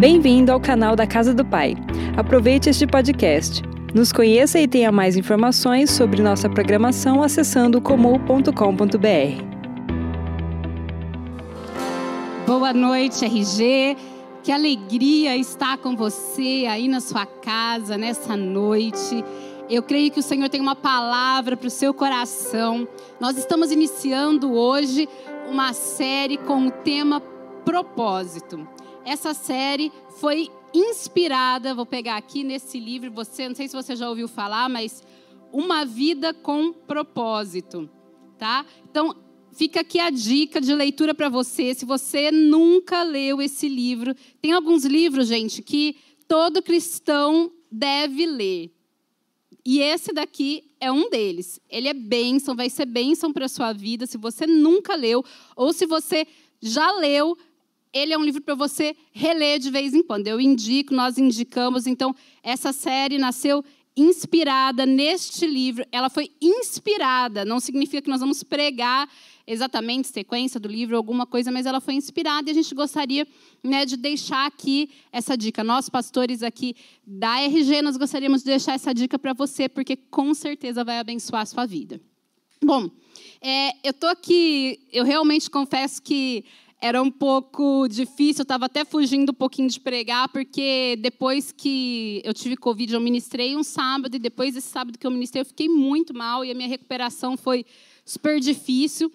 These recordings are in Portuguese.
Bem-vindo ao canal da Casa do Pai. Aproveite este podcast. Nos conheça e tenha mais informações sobre nossa programação acessando comum.com.br. Boa noite, RG. Que alegria estar com você aí na sua casa nessa noite. Eu creio que o Senhor tem uma palavra para o seu coração. Nós estamos iniciando hoje uma série com o tema propósito. Essa série foi inspirada, vou pegar aqui nesse livro, você, não sei se você já ouviu falar, mas Uma Vida com Propósito, tá? Então, fica aqui a dica de leitura para você, se você nunca leu esse livro. Tem alguns livros, gente, que todo cristão deve ler. E esse daqui é um deles. Ele é bênção, vai ser bênção para a sua vida. Se você nunca leu, ou se você já leu, ele é um livro para você reler de vez em quando. Eu indico, nós indicamos. Então, essa série nasceu inspirada neste livro. Ela foi inspirada, não significa que nós vamos pregar exatamente sequência do livro, alguma coisa, mas ela foi inspirada e a gente gostaria né, de deixar aqui essa dica. Nós, pastores aqui da RG, nós gostaríamos de deixar essa dica para você, porque com certeza vai abençoar a sua vida. Bom, é, eu estou aqui, eu realmente confesso que era um pouco difícil, eu estava até fugindo um pouquinho de pregar, porque depois que eu tive Covid, eu ministrei um sábado, e depois desse sábado que eu ministrei, eu fiquei muito mal, e a minha recuperação foi super difícil.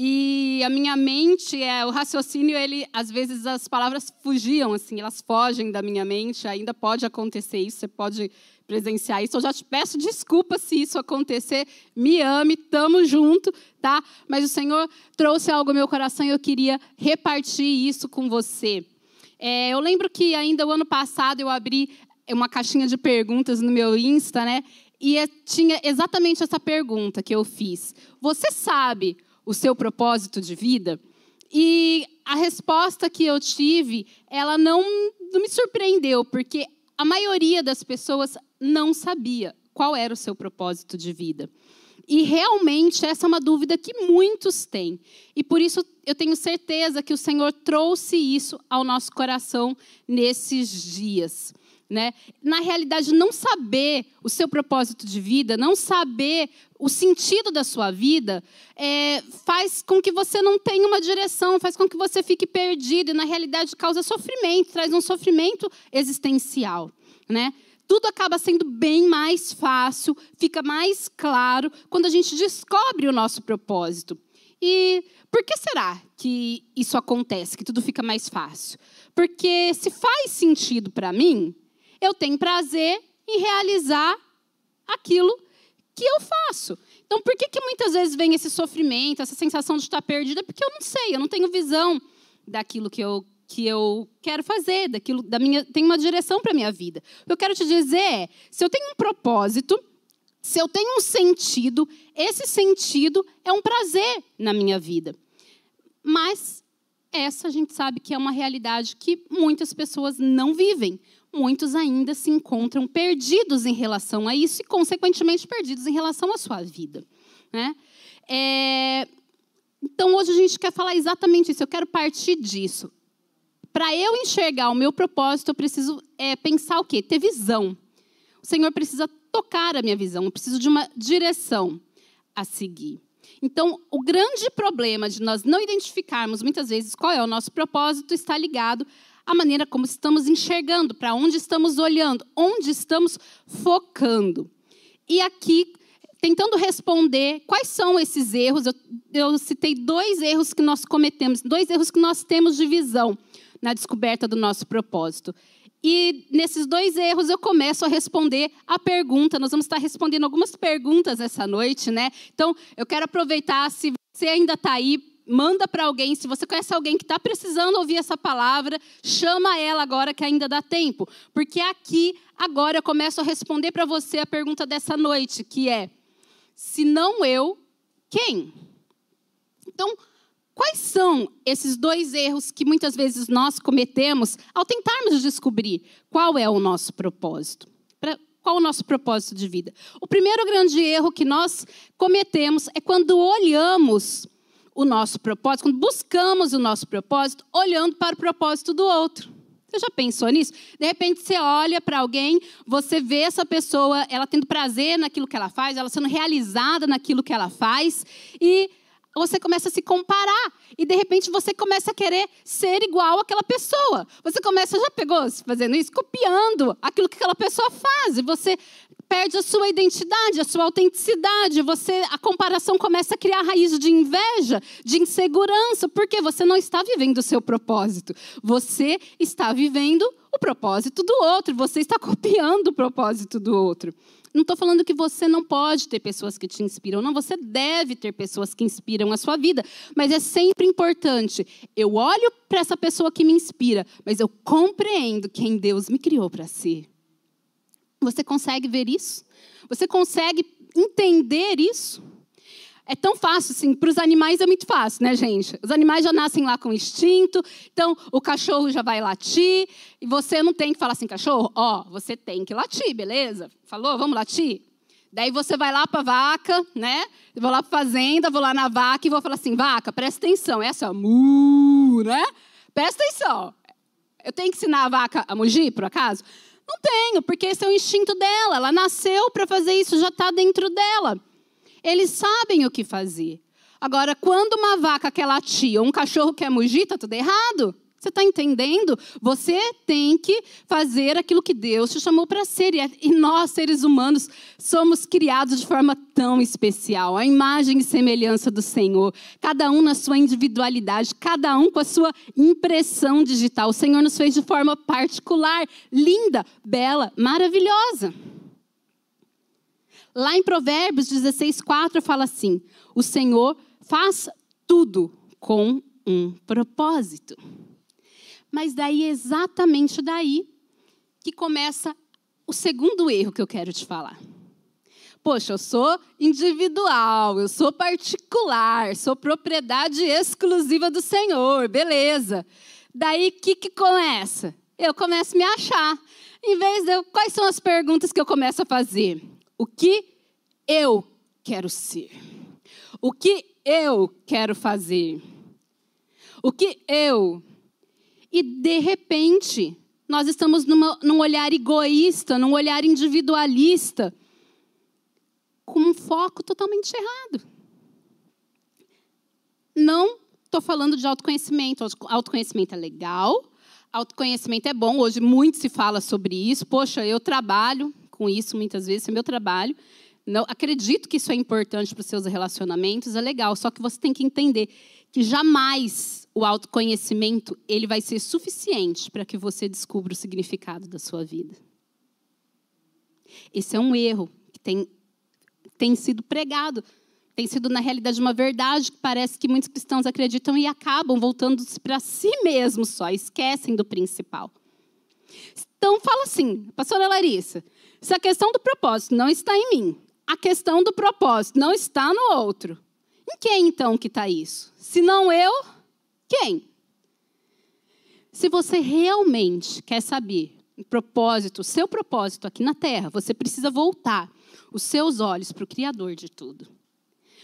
E a minha mente, é, o raciocínio, ele, às vezes as palavras fugiam, assim, elas fogem da minha mente, ainda pode acontecer isso, você pode presenciar isso. Eu já te peço desculpa se isso acontecer. Me ame, tamo junto, tá? Mas o Senhor trouxe algo ao meu coração e eu queria repartir isso com você. É, eu lembro que ainda o ano passado eu abri uma caixinha de perguntas no meu Insta, né? E é, tinha exatamente essa pergunta que eu fiz. Você sabe o seu propósito de vida? E a resposta que eu tive, ela não, não me surpreendeu, porque a maioria das pessoas não sabia qual era o seu propósito de vida. E realmente essa é uma dúvida que muitos têm. E por isso eu tenho certeza que o Senhor trouxe isso ao nosso coração nesses dias. Né? Na realidade, não saber o seu propósito de vida, não saber o sentido da sua vida, é, faz com que você não tenha uma direção, faz com que você fique perdido e, na realidade, causa sofrimento, traz um sofrimento existencial. Né? Tudo acaba sendo bem mais fácil, fica mais claro quando a gente descobre o nosso propósito. E por que será que isso acontece, que tudo fica mais fácil? Porque se faz sentido para mim, eu tenho prazer em realizar aquilo que eu faço. Então, por que, que muitas vezes vem esse sofrimento, essa sensação de estar perdida? Porque eu não sei, eu não tenho visão daquilo que eu, que eu quero fazer, daquilo da minha, tem uma direção para a minha vida. O que eu quero te dizer é, se eu tenho um propósito, se eu tenho um sentido, esse sentido é um prazer na minha vida. Mas essa a gente sabe que é uma realidade que muitas pessoas não vivem muitos ainda se encontram perdidos em relação a isso e, consequentemente, perdidos em relação à sua vida. Né? É... Então, hoje a gente quer falar exatamente isso. Eu quero partir disso. Para eu enxergar o meu propósito, eu preciso é, pensar o quê? Ter visão. O Senhor precisa tocar a minha visão. Eu preciso de uma direção a seguir. Então, o grande problema de nós não identificarmos muitas vezes qual é o nosso propósito está ligado a maneira como estamos enxergando, para onde estamos olhando, onde estamos focando. E aqui, tentando responder quais são esses erros, eu, eu citei dois erros que nós cometemos, dois erros que nós temos de visão na descoberta do nosso propósito. E nesses dois erros eu começo a responder a pergunta. Nós vamos estar respondendo algumas perguntas essa noite, né? Então, eu quero aproveitar, se você ainda está aí, manda para alguém. Se você conhece alguém que está precisando ouvir essa palavra, chama ela agora que ainda dá tempo. Porque aqui, agora, eu começo a responder para você a pergunta dessa noite, que é: se não eu, quem? Então, quais são esses dois erros que muitas vezes nós cometemos ao tentarmos descobrir qual é o nosso propósito? Qual o nosso propósito de vida? O primeiro grande erro que nós cometemos é quando olhamos o nosso propósito, quando buscamos o nosso propósito olhando para o propósito do outro. Você já pensou nisso? De repente você olha para alguém, você vê essa pessoa, ela tendo prazer naquilo que ela faz, ela sendo realizada naquilo que ela faz, e você começa a se comparar. E de repente você começa a querer ser igual àquela pessoa. Você começa, já pegou fazendo isso? Copiando aquilo que aquela pessoa faz. E você perde a sua identidade, a sua autenticidade. Você, a comparação começa a criar raiz de inveja, de insegurança, porque você não está vivendo o seu propósito. Você está vivendo o propósito do outro. Você está copiando o propósito do outro. Não estou falando que você não pode ter pessoas que te inspiram, não, você deve ter pessoas que inspiram a sua vida, mas é sempre importante. Eu olho para essa pessoa que me inspira, mas eu compreendo quem Deus me criou para ser. Você consegue ver isso? Você consegue entender isso? É tão fácil, assim, para os animais é muito fácil, né, gente? Os animais já nascem lá com instinto, então o cachorro já vai latir, e você não tem que falar assim, cachorro, ó, você tem que latir, beleza? Falou, vamos latir? Daí você vai lá para a vaca, né? Vou lá para a fazenda, vou lá na vaca e vou falar assim, vaca, presta atenção, essa mu, né? Presta atenção. Eu tenho que ensinar a vaca a mugir, por acaso? Não tenho, porque esse é o instinto dela. Ela nasceu para fazer isso, já está dentro dela. Eles sabem o que fazer. Agora, quando uma vaca quer latir ou um cachorro quer mugir, está tudo errado. Você está entendendo? Você tem que fazer aquilo que Deus te chamou para ser. E nós, seres humanos, somos criados de forma tão especial a imagem e semelhança do Senhor. Cada um na sua individualidade, cada um com a sua impressão digital. O Senhor nos fez de forma particular, linda, bela, maravilhosa. Lá em Provérbios 16, 4 fala assim: O Senhor faz tudo com um propósito. Mas daí, exatamente daí, que começa o segundo erro que eu quero te falar. Poxa, eu sou individual, eu sou particular, sou propriedade exclusiva do Senhor, beleza. Daí, o que, que começa? Eu começo a me achar. Em vez de. Quais são as perguntas que eu começo a fazer? O que eu quero ser? O que eu quero fazer? O que eu e, de repente, nós estamos numa, num olhar egoísta, num olhar individualista, com um foco totalmente errado. Não estou falando de autoconhecimento. Autoconhecimento é legal, autoconhecimento é bom. Hoje muito se fala sobre isso. Poxa, eu trabalho com isso muitas vezes, é meu trabalho. Não, acredito que isso é importante para os seus relacionamentos, é legal. Só que você tem que entender que jamais o autoconhecimento ele vai ser suficiente para que você descubra o significado da sua vida. Esse é um erro que tem, tem sido pregado, tem sido, na realidade, uma verdade que parece que muitos cristãos acreditam e acabam voltando para si mesmos só, esquecem do principal. Então, fala assim, pastora Larissa, se a questão do propósito não está em mim, a questão do propósito não está no outro, em quem então que está isso? Se não eu, quem? Se você realmente quer saber o propósito, o seu propósito aqui na Terra, você precisa voltar os seus olhos para o Criador de tudo.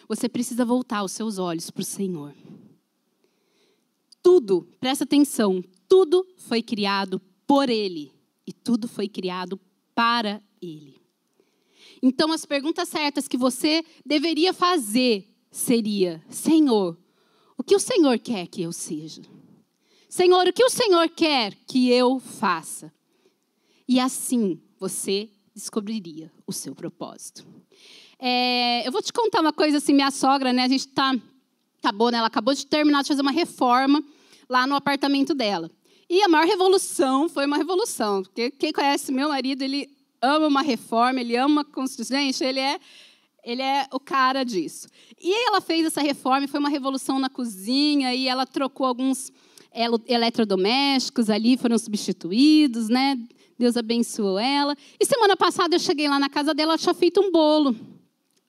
Você precisa voltar os seus olhos para o Senhor. Tudo, presta atenção, tudo foi criado por Ele e tudo foi criado para Ele. Então, as perguntas certas que você deveria fazer seria: Senhor, o que o Senhor quer que eu seja? Senhor, o que o Senhor quer que eu faça? E assim você descobriria o seu propósito. É, eu vou te contar uma coisa assim, minha sogra, né? A gente tá acabou, né? Ela acabou de terminar de fazer uma reforma lá no apartamento dela. E a maior revolução foi uma revolução, porque quem conhece meu marido, ele ama uma reforma, ele ama uma construção. Gente, ele é ele é o cara disso. E ela fez essa reforma, foi uma revolução na cozinha, e ela trocou alguns eletrodomésticos ali, foram substituídos, né? Deus abençoou ela. E semana passada eu cheguei lá na casa dela, ela tinha feito um bolo.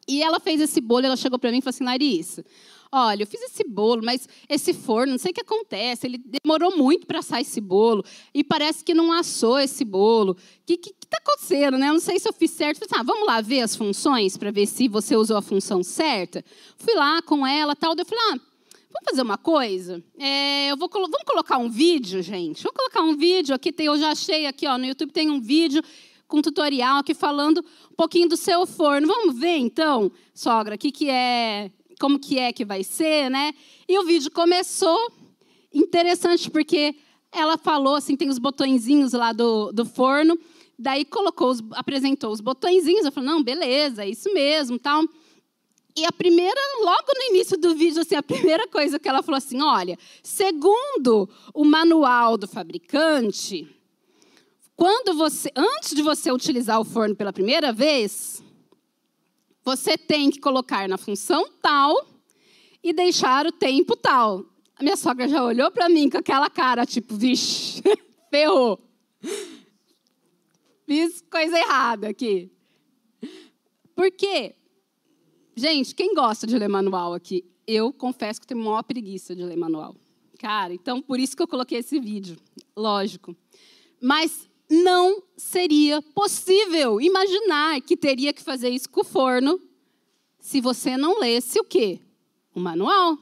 E ela fez esse bolo, ela chegou para mim e falou assim, Larissa, olha, eu fiz esse bolo, mas esse forno, não sei o que acontece, ele demorou muito para assar esse bolo, e parece que não assou esse bolo. O que está acontecendo, né? Eu não sei se eu fiz certo. Assim, ah, vamos lá ver as funções, para ver se você usou a função certa. Fui lá com ela, tal, eu falei, ah, Vamos fazer uma coisa? É, eu vou vamos colocar um vídeo, gente. Vou colocar um vídeo aqui. Tem, eu já achei aqui, ó, no YouTube tem um vídeo com um tutorial aqui falando um pouquinho do seu forno. Vamos ver então, sogra, que que é, como que é que vai ser, né? E o vídeo começou interessante porque ela falou assim, tem os botõezinhos lá do, do forno. Daí colocou, os, apresentou os botõezinhos. Eu falei, não, beleza, é isso mesmo, tal. E a primeira, logo no início do vídeo, assim, a primeira coisa que ela falou assim: olha, segundo o manual do fabricante, quando você, antes de você utilizar o forno pela primeira vez, você tem que colocar na função tal e deixar o tempo tal. A minha sogra já olhou para mim com aquela cara, tipo, vixe, ferrou. Fiz coisa errada aqui. Por quê? Gente, quem gosta de ler manual aqui? Eu confesso que tenho maior preguiça de ler manual. Cara, então por isso que eu coloquei esse vídeo. Lógico. Mas não seria possível imaginar que teria que fazer isso com o forno se você não lesse o quê? O manual.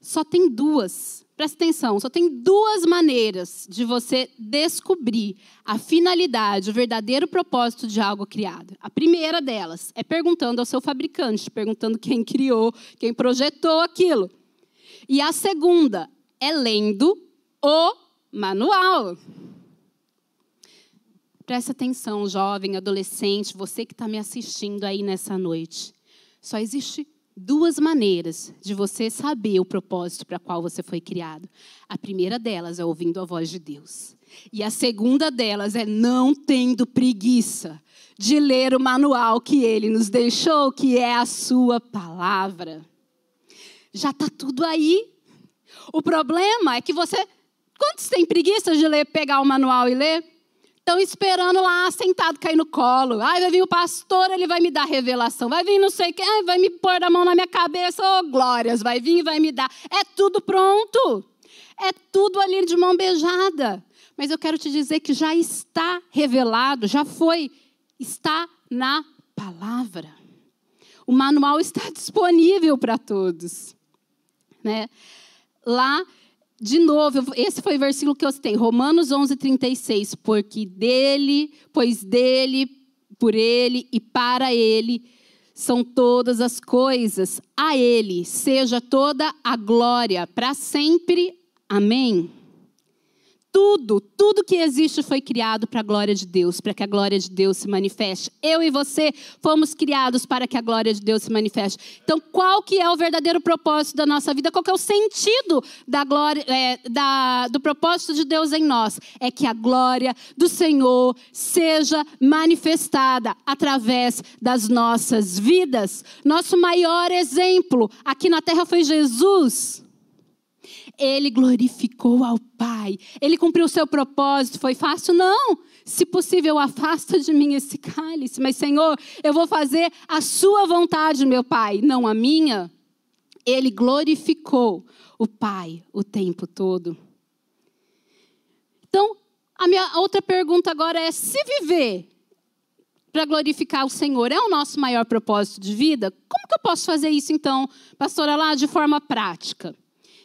Só tem duas Presta atenção, só tem duas maneiras de você descobrir a finalidade, o verdadeiro propósito de algo criado. A primeira delas é perguntando ao seu fabricante, perguntando quem criou, quem projetou aquilo. E a segunda é lendo o manual. Presta atenção, jovem, adolescente, você que está me assistindo aí nessa noite. Só existe duas maneiras de você saber o propósito para qual você foi criado. A primeira delas é ouvindo a voz de Deus. E a segunda delas é não tendo preguiça de ler o manual que ele nos deixou, que é a sua palavra. Já está tudo aí. O problema é que você. Quantos têm preguiça de ler, pegar o manual e ler? Estão esperando lá, sentado, cair no colo. Ai, vai vir o pastor, ele vai me dar revelação. Vai vir não sei quem, ai, vai me pôr a mão na minha cabeça. Oh, glórias, vai vir e vai me dar. É tudo pronto. É tudo ali de mão beijada. Mas eu quero te dizer que já está revelado, já foi. Está na palavra. O manual está disponível para todos. Né? Lá de novo, esse foi o versículo que eu citei, Romanos 11, 36. Porque dele, pois dele, por ele e para ele são todas as coisas. A ele seja toda a glória para sempre. Amém. Tudo, tudo que existe foi criado para a glória de Deus, para que a glória de Deus se manifeste. Eu e você fomos criados para que a glória de Deus se manifeste. Então, qual que é o verdadeiro propósito da nossa vida? Qual que é o sentido da glória, é, da, do propósito de Deus em nós? É que a glória do Senhor seja manifestada através das nossas vidas. Nosso maior exemplo aqui na terra foi Jesus ele glorificou ao Pai. Ele cumpriu o seu propósito. Foi fácil? Não. Se possível, afasta de mim esse cálice. Mas, Senhor, eu vou fazer a sua vontade, meu Pai, não a minha. Ele glorificou o Pai o tempo todo. Então, a minha outra pergunta agora é: se viver para glorificar o Senhor é o nosso maior propósito de vida, como que eu posso fazer isso então, pastora, lá de forma prática?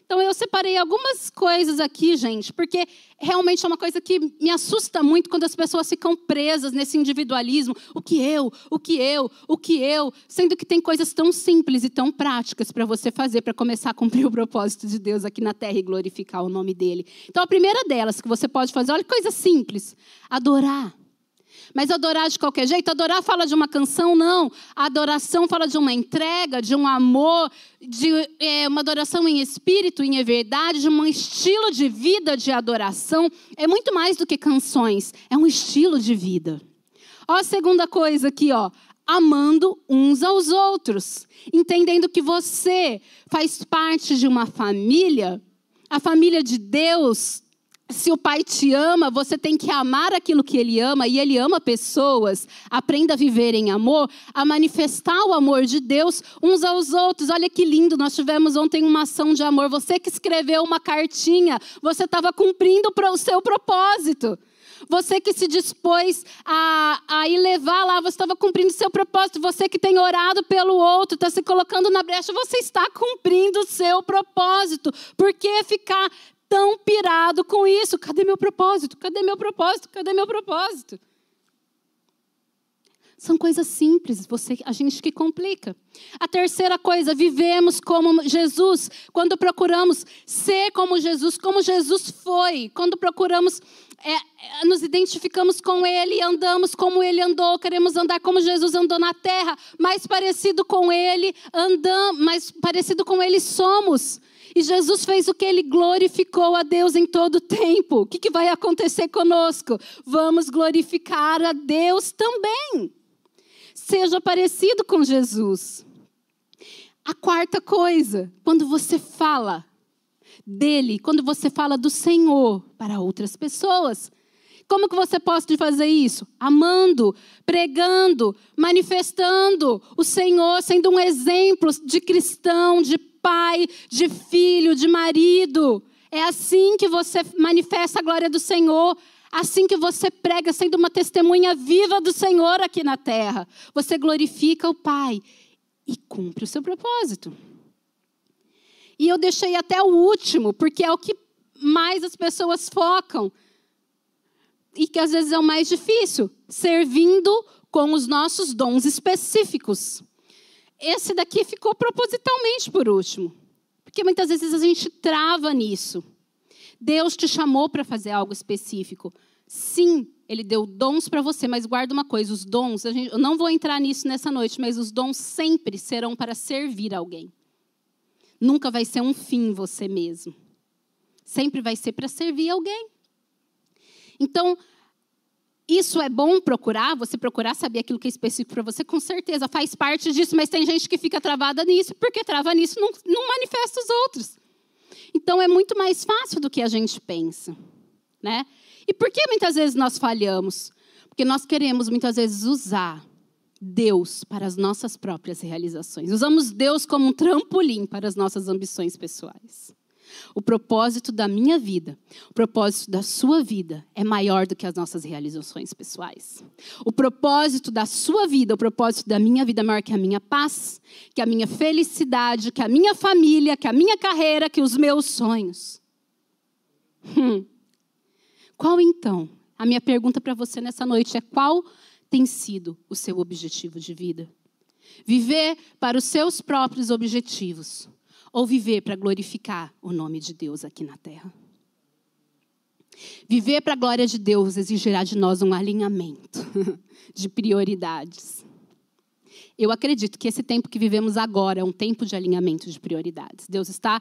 Então eu separei algumas coisas aqui, gente, porque realmente é uma coisa que me assusta muito quando as pessoas ficam presas nesse individualismo. O que eu, o que eu, o que eu, sendo que tem coisas tão simples e tão práticas para você fazer para começar a cumprir o propósito de Deus aqui na terra e glorificar o nome dele. Então a primeira delas que você pode fazer, olha que coisa simples, adorar. Mas adorar de qualquer jeito, adorar fala de uma canção, não. A adoração fala de uma entrega, de um amor, de é, uma adoração em espírito, em verdade, de um estilo de vida de adoração. É muito mais do que canções, é um estilo de vida. Ó, a segunda coisa aqui, ó. Amando uns aos outros, entendendo que você faz parte de uma família, a família de Deus se o pai te ama, você tem que amar aquilo que ele ama, e ele ama pessoas. Aprenda a viver em amor, a manifestar o amor de Deus uns aos outros. Olha que lindo, nós tivemos ontem uma ação de amor. Você que escreveu uma cartinha, você estava cumprindo o seu propósito. Você que se dispôs a, a ir levar lá, você estava cumprindo seu propósito. Você que tem orado pelo outro, está se colocando na brecha, você está cumprindo o seu propósito. Por que ficar tão pirado com isso? Cadê meu propósito? Cadê meu propósito? Cadê meu propósito? São coisas simples, você, a gente que complica. A terceira coisa, vivemos como Jesus. Quando procuramos ser como Jesus, como Jesus foi. Quando procuramos, é, é, nos identificamos com Ele, andamos como Ele andou, queremos andar como Jesus andou na terra, mais parecido com Ele, andamos, mais parecido com Ele somos. E Jesus fez o que ele glorificou a Deus em todo o tempo. O que, que vai acontecer conosco? Vamos glorificar a Deus também seja parecido com Jesus. A quarta coisa, quando você fala dele, quando você fala do Senhor para outras pessoas, como que você pode fazer isso? Amando, pregando, manifestando o Senhor, sendo um exemplo de cristão, de pai, de filho, de marido. É assim que você manifesta a glória do Senhor. Assim que você prega, sendo uma testemunha viva do Senhor aqui na terra, você glorifica o Pai e cumpre o seu propósito. E eu deixei até o último, porque é o que mais as pessoas focam. E que às vezes é o mais difícil, servindo com os nossos dons específicos. Esse daqui ficou propositalmente por último, porque muitas vezes a gente trava nisso. Deus te chamou para fazer algo específico. Sim, ele deu dons para você, mas guarda uma coisa: os dons, gente, eu não vou entrar nisso nessa noite, mas os dons sempre serão para servir alguém. Nunca vai ser um fim você mesmo. Sempre vai ser para servir alguém. Então, isso é bom procurar, você procurar saber aquilo que é específico para você, com certeza faz parte disso, mas tem gente que fica travada nisso, porque trava nisso não, não manifesta os outros. Então é muito mais fácil do que a gente pensa, né? E por que muitas vezes nós falhamos? Porque nós queremos muitas vezes usar Deus para as nossas próprias realizações. Usamos Deus como um trampolim para as nossas ambições pessoais. O propósito da minha vida, o propósito da sua vida é maior do que as nossas realizações pessoais. O propósito da sua vida, o propósito da minha vida é maior que a minha paz, que a minha felicidade, que a minha família, que a minha carreira, que os meus sonhos. Hum. Qual então? A minha pergunta para você nessa noite é: qual tem sido o seu objetivo de vida? Viver para os seus próprios objetivos ou viver para glorificar o nome de Deus aqui na terra. Viver para a glória de Deus exigirá de nós um alinhamento de prioridades. Eu acredito que esse tempo que vivemos agora é um tempo de alinhamento de prioridades. Deus está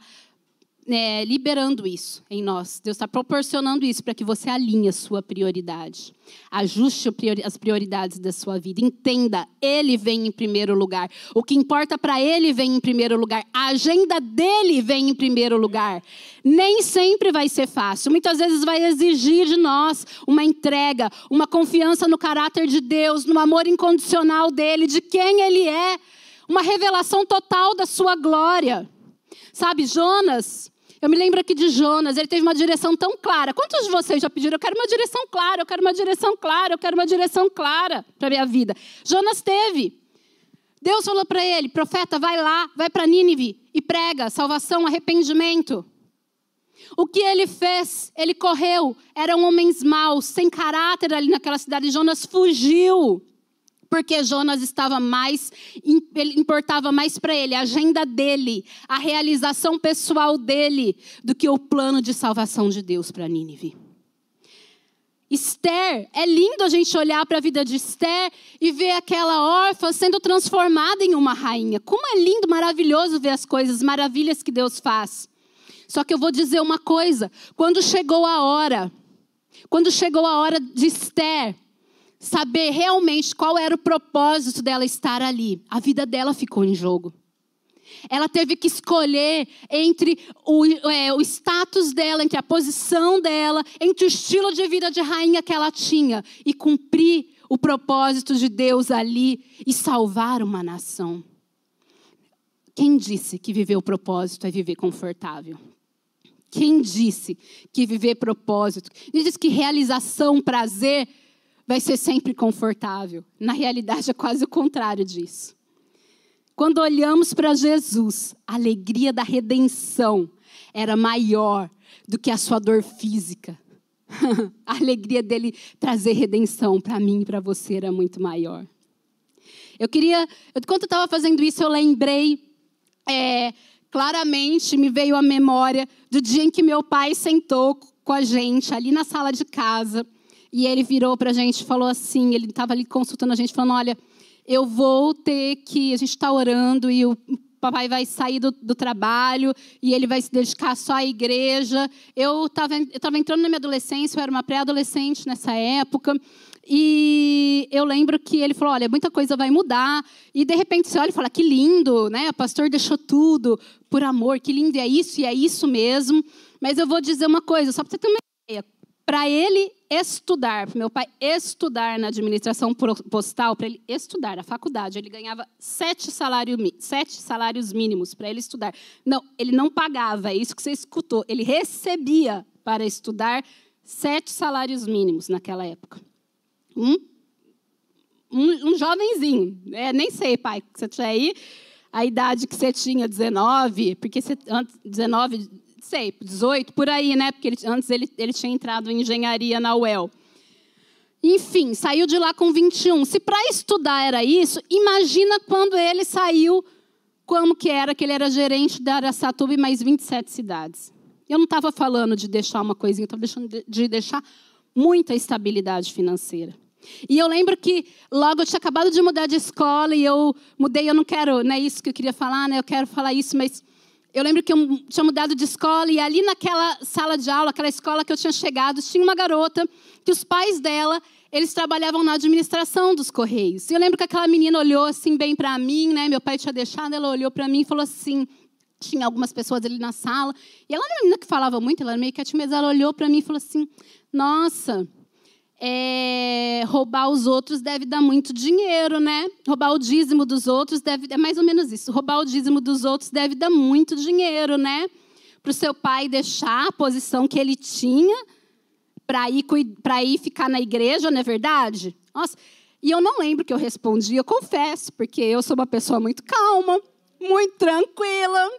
é, liberando isso em nós. Deus está proporcionando isso para que você alinhe a sua prioridade. Ajuste as prioridades da sua vida. Entenda, Ele vem em primeiro lugar. O que importa para Ele vem em primeiro lugar. A agenda dele vem em primeiro lugar. Nem sempre vai ser fácil. Muitas vezes vai exigir de nós uma entrega, uma confiança no caráter de Deus, no amor incondicional dele, de quem Ele é. Uma revelação total da sua glória. Sabe, Jonas, eu me lembro aqui de Jonas, ele teve uma direção tão clara. Quantos de vocês já pediram? Eu quero uma direção clara, eu quero uma direção clara, eu quero uma direção clara para a minha vida. Jonas teve. Deus falou para ele: profeta, vai lá, vai para Nínive e prega salvação, arrependimento. O que ele fez? Ele correu. Eram homens maus, sem caráter ali naquela cidade. Jonas fugiu. Porque Jonas estava mais, importava mais para ele a agenda dele, a realização pessoal dele, do que o plano de salvação de Deus para Nínive. Esther, é lindo a gente olhar para a vida de Esther e ver aquela órfã sendo transformada em uma rainha. Como é lindo, maravilhoso ver as coisas, maravilhas que Deus faz. Só que eu vou dizer uma coisa: quando chegou a hora, quando chegou a hora de Esther saber realmente qual era o propósito dela estar ali. A vida dela ficou em jogo. Ela teve que escolher entre o, é, o status dela, entre a posição dela, entre o estilo de vida de rainha que ela tinha e cumprir o propósito de Deus ali e salvar uma nação. Quem disse que viver o propósito é viver confortável? Quem disse que viver propósito? Quem disse que realização, prazer, vai ser sempre confortável? Na realidade, é quase o contrário disso. Quando olhamos para Jesus, a alegria da redenção era maior do que a sua dor física. a alegria dele trazer redenção para mim e para você era muito maior. Eu queria, enquanto eu estava fazendo isso, eu lembrei é, claramente, me veio a memória do dia em que meu pai sentou com a gente ali na sala de casa e ele virou para a gente e falou assim, ele estava ali consultando a gente, falando, olha, eu vou ter que, a gente está orando e o papai vai sair do, do, trabalho e ele vai se dedicar só à igreja. Eu estava entrando na minha adolescência, eu era uma pré-adolescente nessa época. E eu lembro que ele falou: olha, muita coisa vai mudar. E de repente você olha e fala: que lindo, né? O pastor deixou tudo por amor, que lindo, e é isso, e é isso mesmo. Mas eu vou dizer uma coisa, só para você ter uma ideia. Para ele estudar, para meu pai estudar na administração postal, para ele estudar na faculdade, ele ganhava sete, salário, sete salários mínimos para ele estudar. Não, ele não pagava, é isso que você escutou. Ele recebia para estudar sete salários mínimos naquela época um, um, um jovenzinho. É, nem sei, pai, que você tinha aí, a idade que você tinha, 19, porque você, antes, 19, sei, 18, por aí, né? Porque ele, antes ele, ele tinha entrado em engenharia na UEL. Enfim, saiu de lá com 21. Se para estudar era isso, imagina quando ele saiu, como que era, que ele era gerente da Aracatuba e mais 27 cidades. Eu não estava falando de deixar uma coisinha, estava deixando de deixar muita estabilidade financeira. E eu lembro que logo eu tinha acabado de mudar de escola e eu mudei, eu não quero, não é isso que eu queria falar, né? Eu quero falar isso, mas eu lembro que eu tinha mudado de escola e ali naquela sala de aula, aquela escola que eu tinha chegado, tinha uma garota que os pais dela, eles trabalhavam na administração dos correios. E eu lembro que aquela menina olhou assim bem para mim, né? Meu pai tinha deixado, ela olhou para mim e falou assim: tinha algumas pessoas ali na sala. E ela era uma menina que falava muito, ela era meio quietinha, mas ela olhou para mim e falou assim: Nossa, é, roubar os outros deve dar muito dinheiro, né? Roubar o dízimo dos outros deve. É mais ou menos isso. Roubar o dízimo dos outros deve dar muito dinheiro, né? Para o seu pai deixar a posição que ele tinha para ir, ir ficar na igreja, não é verdade? Nossa. E eu não lembro que eu respondi, eu confesso, porque eu sou uma pessoa muito calma, muito tranquila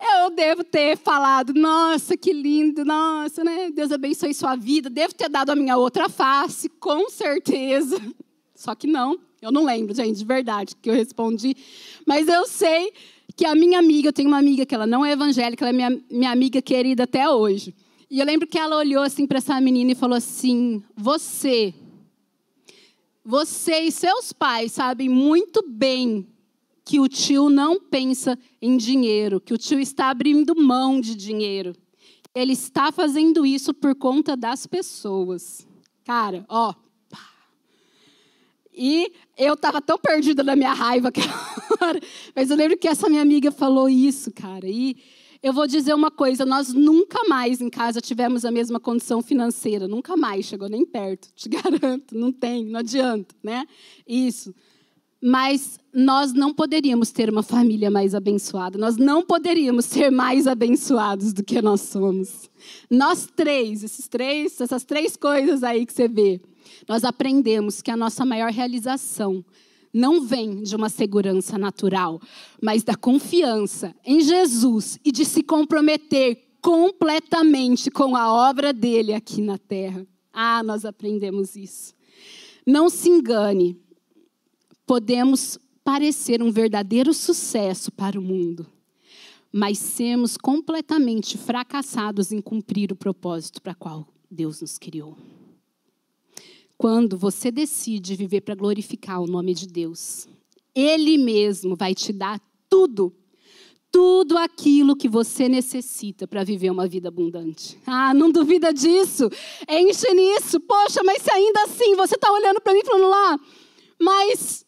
eu devo ter falado, nossa, que lindo, nossa, né? Deus abençoe sua vida. Devo ter dado a minha outra face, com certeza. Só que não, eu não lembro, gente, de verdade, que eu respondi. Mas eu sei que a minha amiga, eu tenho uma amiga que ela não é evangélica, ela é minha, minha amiga querida até hoje. E eu lembro que ela olhou assim para essa menina e falou assim: Você, você e seus pais sabem muito bem que o tio não pensa em dinheiro, que o tio está abrindo mão de dinheiro. Ele está fazendo isso por conta das pessoas. Cara, ó. E eu estava tão perdida na minha raiva aquela hora. Mas eu lembro que essa minha amiga falou isso, cara. E eu vou dizer uma coisa: nós nunca mais em casa tivemos a mesma condição financeira. Nunca mais, chegou nem perto. Te garanto, não tem, não adianta, né? Isso mas nós não poderíamos ter uma família mais abençoada, nós não poderíamos ser mais abençoados do que nós somos. Nós três, esses três, essas três coisas aí que você vê, nós aprendemos que a nossa maior realização não vem de uma segurança natural, mas da confiança em Jesus e de se comprometer completamente com a obra dele aqui na terra. Ah, nós aprendemos isso. Não se engane, podemos parecer um verdadeiro sucesso para o mundo, mas sermos completamente fracassados em cumprir o propósito para qual Deus nos criou. Quando você decide viver para glorificar o nome de Deus, Ele mesmo vai te dar tudo, tudo aquilo que você necessita para viver uma vida abundante. Ah, não duvida disso? Enche nisso. Poxa, mas se ainda assim você está olhando para mim falando lá, mas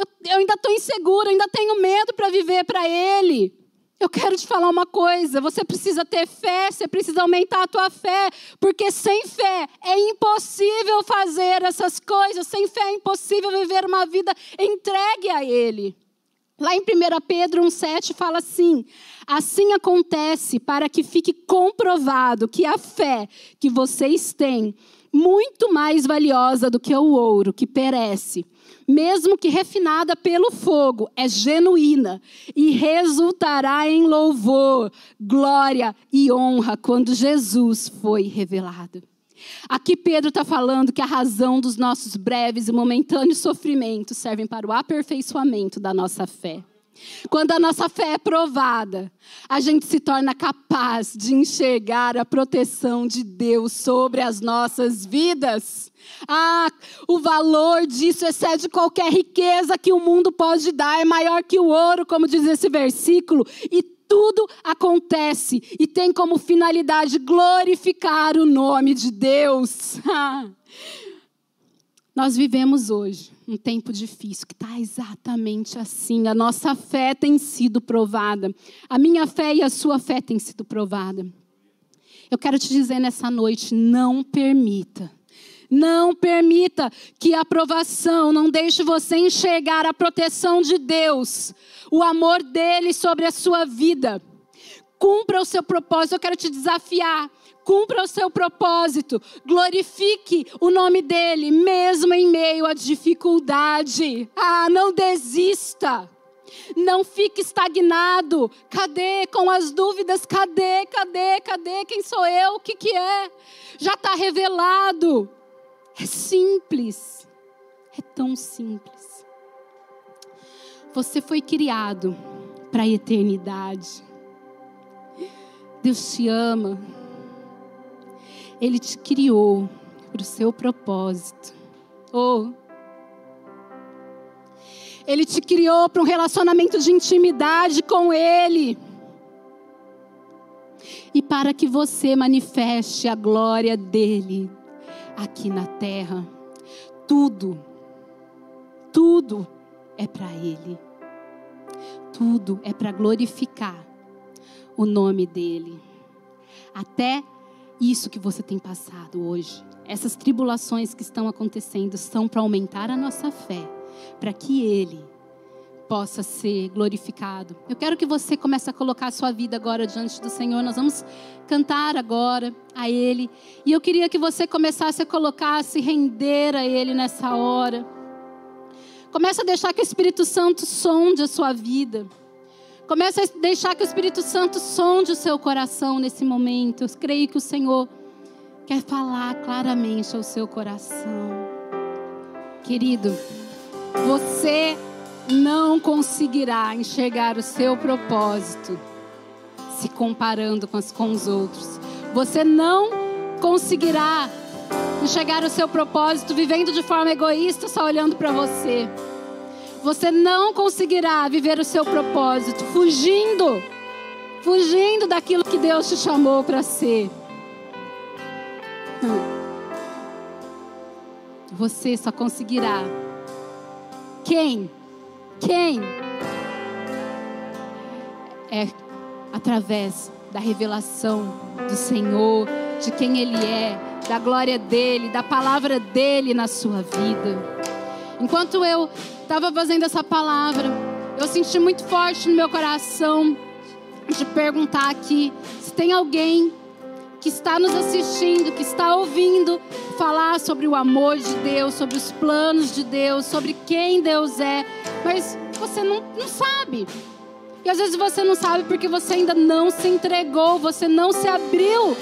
eu, eu ainda estou insegura, ainda tenho medo para viver para Ele. Eu quero te falar uma coisa: você precisa ter fé, você precisa aumentar a tua fé, porque sem fé é impossível fazer essas coisas, sem fé é impossível viver uma vida entregue a Ele. Lá em 1 Pedro 1,7 fala assim: Assim acontece para que fique comprovado que a fé que vocês têm, muito mais valiosa do que o ouro que perece, mesmo que refinada pelo fogo, é genuína e resultará em louvor, glória e honra quando Jesus foi revelado. Aqui Pedro está falando que a razão dos nossos breves e momentâneos sofrimentos servem para o aperfeiçoamento da nossa fé. Quando a nossa fé é provada, a gente se torna capaz de enxergar a proteção de Deus sobre as nossas vidas. Ah, o valor disso excede qualquer riqueza que o mundo pode dar, é maior que o ouro, como diz esse versículo, e tudo acontece e tem como finalidade glorificar o nome de Deus. Nós vivemos hoje um tempo difícil, que está exatamente assim. A nossa fé tem sido provada. A minha fé e a sua fé têm sido provada. Eu quero te dizer nessa noite: não permita. Não permita que a aprovação não deixe você enxergar a proteção de Deus o amor dele sobre a sua vida. Cumpra o seu propósito. Eu quero te desafiar. Cumpra o seu propósito. Glorifique o nome dele, mesmo em meio à dificuldade. Ah, não desista. Não fique estagnado. Cadê com as dúvidas? Cadê? Cadê? Cadê? Quem sou eu? O que, que é? Já está revelado. É simples. É tão simples. Você foi criado para a eternidade. Deus te ama. Ele te criou para o seu propósito. Oh. Ele te criou para um relacionamento de intimidade com Ele. E para que você manifeste a glória dele aqui na terra. Tudo, tudo é para Ele. Tudo é para glorificar o nome dEle. Até isso que você tem passado hoje, essas tribulações que estão acontecendo, são para aumentar a nossa fé, para que Ele possa ser glorificado. Eu quero que você comece a colocar a sua vida agora diante do Senhor. Nós vamos cantar agora a Ele. E eu queria que você começasse a colocar, a se render a Ele nessa hora. Comece a deixar que o Espírito Santo sonde a sua vida. Comece a deixar que o Espírito Santo sonde o seu coração nesse momento. Eu creio que o Senhor quer falar claramente ao seu coração. Querido, você não conseguirá enxergar o seu propósito se comparando com, as, com os outros. Você não conseguirá enxergar o seu propósito vivendo de forma egoísta, só olhando para você. Você não conseguirá viver o seu propósito fugindo, fugindo daquilo que Deus te chamou para ser. Hum. Você só conseguirá. Quem? Quem? É através da revelação do Senhor, de quem Ele é, da glória dele, da palavra dele na sua vida. Enquanto eu estava fazendo essa palavra, eu senti muito forte no meu coração de perguntar aqui se tem alguém que está nos assistindo, que está ouvindo falar sobre o amor de Deus, sobre os planos de Deus, sobre quem Deus é, mas você não, não sabe. E às vezes você não sabe porque você ainda não se entregou, você não se abriu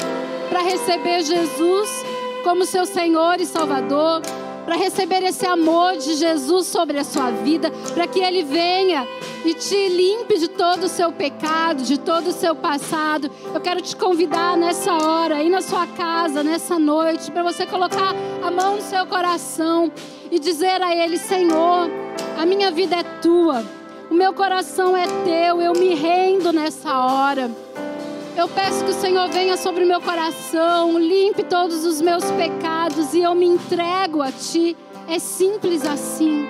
para receber Jesus como seu Senhor e Salvador, para receber esse amor de Jesus sobre a sua vida, para que Ele venha e te limpe de todo o seu pecado, de todo o seu passado. Eu quero te convidar nessa hora, aí na sua casa, nessa noite, para você colocar a mão no seu coração e dizer a Ele: Senhor, a minha vida é tua, o meu coração é teu, eu me rendo nessa hora. Eu peço que o Senhor venha sobre o meu coração, limpe todos os meus pecados e eu me entrego a Ti. É simples assim.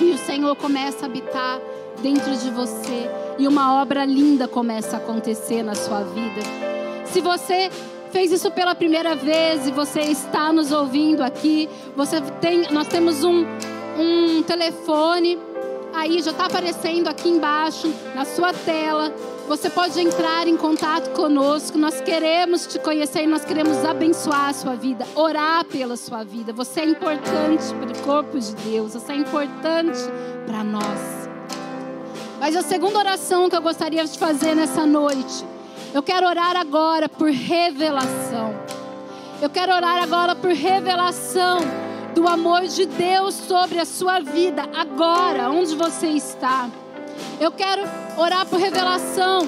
E o Senhor começa a habitar dentro de você e uma obra linda começa a acontecer na sua vida. Se você fez isso pela primeira vez e você está nos ouvindo aqui, você tem, nós temos um, um telefone aí já está aparecendo aqui embaixo na sua tela. Você pode entrar em contato conosco. Nós queremos te conhecer e nós queremos abençoar a sua vida, orar pela sua vida. Você é importante para o corpo de Deus, você é importante para nós. Mas a segunda oração que eu gostaria de fazer nessa noite, eu quero orar agora por revelação. Eu quero orar agora por revelação do amor de Deus sobre a sua vida, agora, onde você está. Eu quero orar por revelação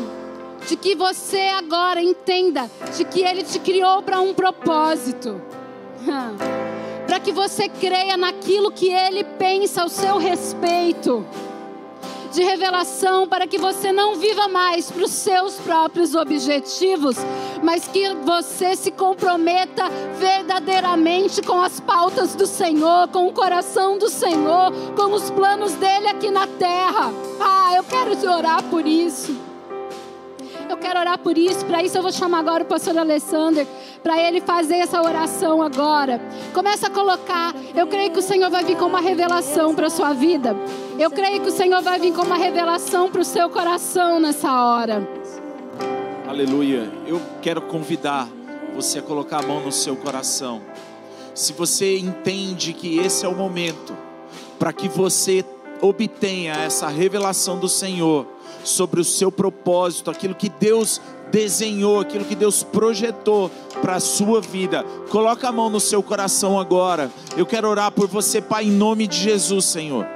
de que você agora entenda de que Ele te criou para um propósito. para que você creia naquilo que Ele pensa ao seu respeito de revelação para que você não viva mais para os seus próprios objetivos, mas que você se comprometa verdadeiramente com as pautas do Senhor, com o coração do Senhor, com os planos dele aqui na terra. Ah, eu quero te orar por isso. Eu quero orar por isso. Para isso, eu vou chamar agora o pastor Alessander para ele fazer essa oração agora. Começa a colocar. Eu creio que o Senhor vai vir com uma revelação para a sua vida. Eu creio que o Senhor vai vir com uma revelação para o seu coração nessa hora. Aleluia. Eu quero convidar você a colocar a mão no seu coração. Se você entende que esse é o momento para que você obtenha essa revelação do Senhor sobre o seu propósito, aquilo que Deus desenhou, aquilo que Deus projetou para a sua vida. Coloca a mão no seu coração agora. Eu quero orar por você, Pai, em nome de Jesus, Senhor.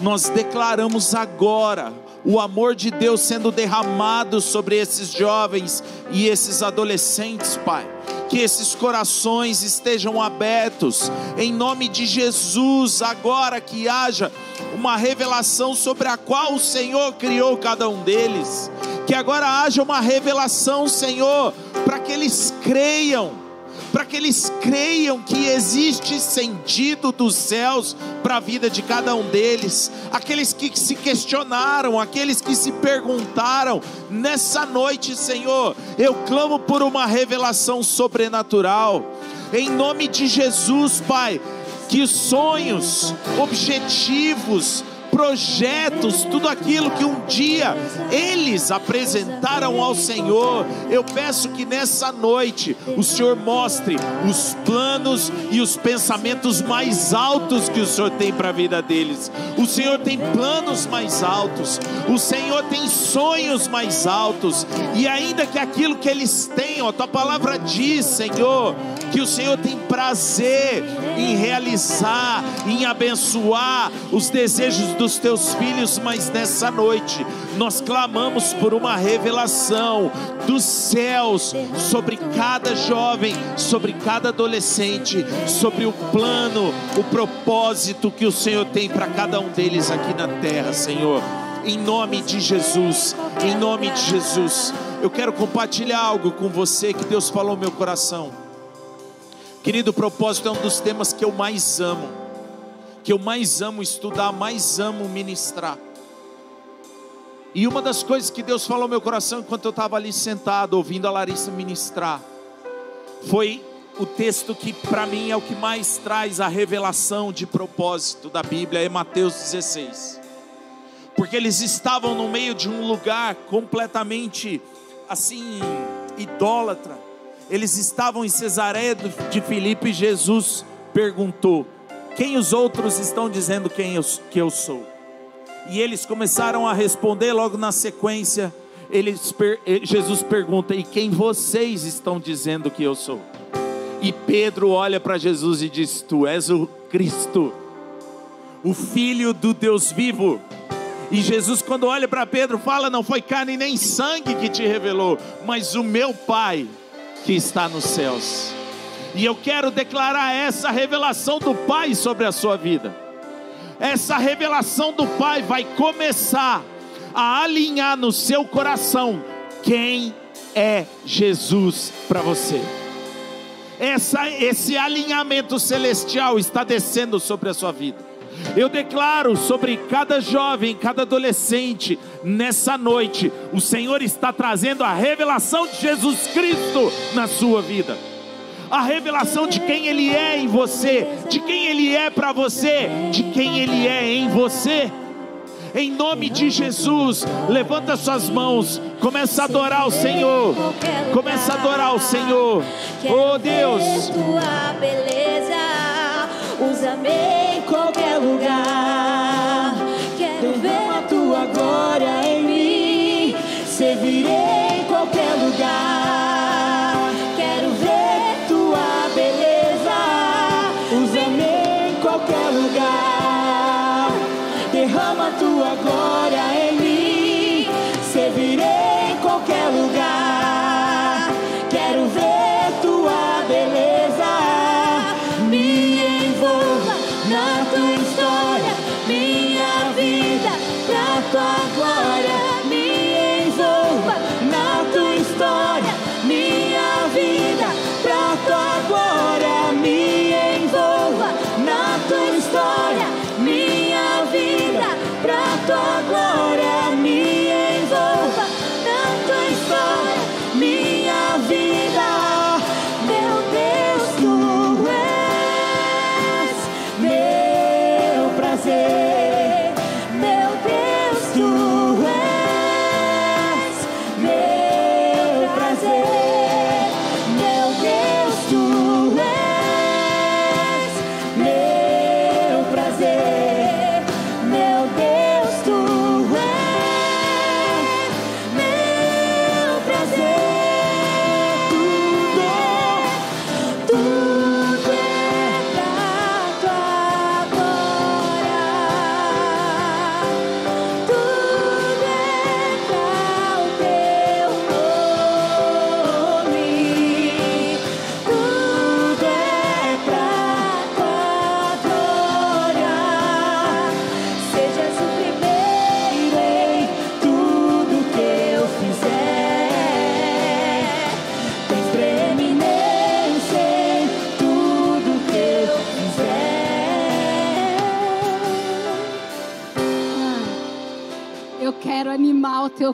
Nós declaramos agora o amor de Deus sendo derramado sobre esses jovens e esses adolescentes, Pai. Que esses corações estejam abertos, em nome de Jesus, agora que haja uma revelação sobre a qual o Senhor criou cada um deles. Que agora haja uma revelação, Senhor, para que eles creiam para que eles creiam que existe sentido dos céus para a vida de cada um deles. Aqueles que se questionaram, aqueles que se perguntaram, nessa noite, Senhor, eu clamo por uma revelação sobrenatural. Em nome de Jesus, Pai, que sonhos, objetivos, projetos, tudo aquilo que um dia eles apresentaram ao Senhor. Eu peço que nessa noite o Senhor mostre os planos e os pensamentos mais altos que o Senhor tem para a vida deles. O Senhor tem planos mais altos, o Senhor tem sonhos mais altos, e ainda que aquilo que eles têm, a tua palavra diz, Senhor, que o Senhor tem prazer em realizar, em abençoar os desejos dos teus filhos, mas nessa noite nós clamamos por uma revelação dos céus sobre cada jovem, sobre cada adolescente, sobre o plano, o propósito que o Senhor tem para cada um deles aqui na terra, Senhor. Em nome de Jesus, em nome de Jesus, eu quero compartilhar algo com você que Deus falou no meu coração. Querido, o propósito é um dos temas que eu mais amo, que eu mais amo estudar, mais amo ministrar. E uma das coisas que Deus falou no meu coração enquanto eu estava ali sentado ouvindo a Larissa ministrar, foi o texto que para mim é o que mais traz a revelação de propósito da Bíblia, é Mateus 16. Porque eles estavam no meio de um lugar completamente assim idólatra eles estavam em Cesareia de Filipe e Jesus perguntou: Quem os outros estão dizendo quem eu, que eu sou? E eles começaram a responder logo na sequência. Eles, eh, Jesus pergunta: E quem vocês estão dizendo que eu sou? E Pedro olha para Jesus e diz: Tu és o Cristo, o Filho do Deus vivo. E Jesus, quando olha para Pedro, fala: Não foi carne nem sangue que te revelou, mas o meu Pai que está nos céus. E eu quero declarar essa revelação do Pai sobre a sua vida. Essa revelação do Pai vai começar a alinhar no seu coração quem é Jesus para você. Essa, esse alinhamento celestial está descendo sobre a sua vida. Eu declaro sobre cada jovem, cada adolescente, nessa noite, o Senhor está trazendo a revelação de Jesus Cristo na sua vida. A revelação de quem Ele é em você, de quem Ele é para você, de quem Ele é em você. em nome de Jesus. Levanta suas mãos, começa a adorar o Senhor. Começa a adorar o Senhor. Oh Deus. Usa-me em qualquer lugar.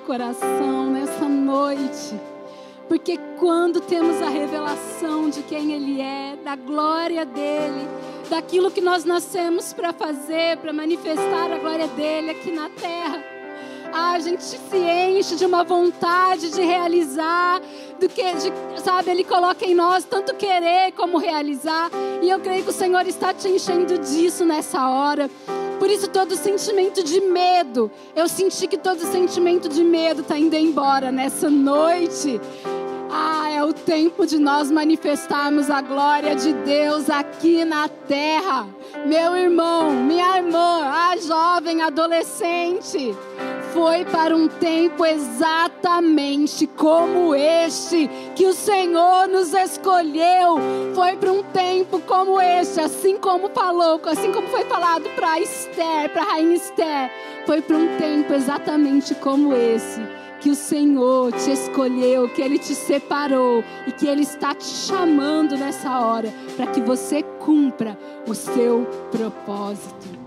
Coração nessa noite. Porque quando temos a revelação de quem Ele é, da glória dele, daquilo que nós nascemos para fazer, para manifestar a glória dele aqui na terra, a gente se enche de uma vontade de realizar, do que, de, sabe, Ele coloca em nós tanto querer como realizar. E eu creio que o Senhor está te enchendo disso nessa hora. Por isso, todo sentimento de medo, eu senti que todo sentimento de medo está indo embora nessa noite. Ah, é o tempo de nós manifestarmos a glória de Deus aqui na terra. Meu irmão, minha irmã, a jovem, adolescente, foi para um tempo exatamente como este que o Senhor nos escolheu. Foi para um tempo como este, assim como falou, assim como foi falado para Esther, para a rainha Esther. Foi para um tempo exatamente como esse que o Senhor te escolheu, que Ele te separou e que Ele está te chamando nessa hora para que você cumpra o seu propósito.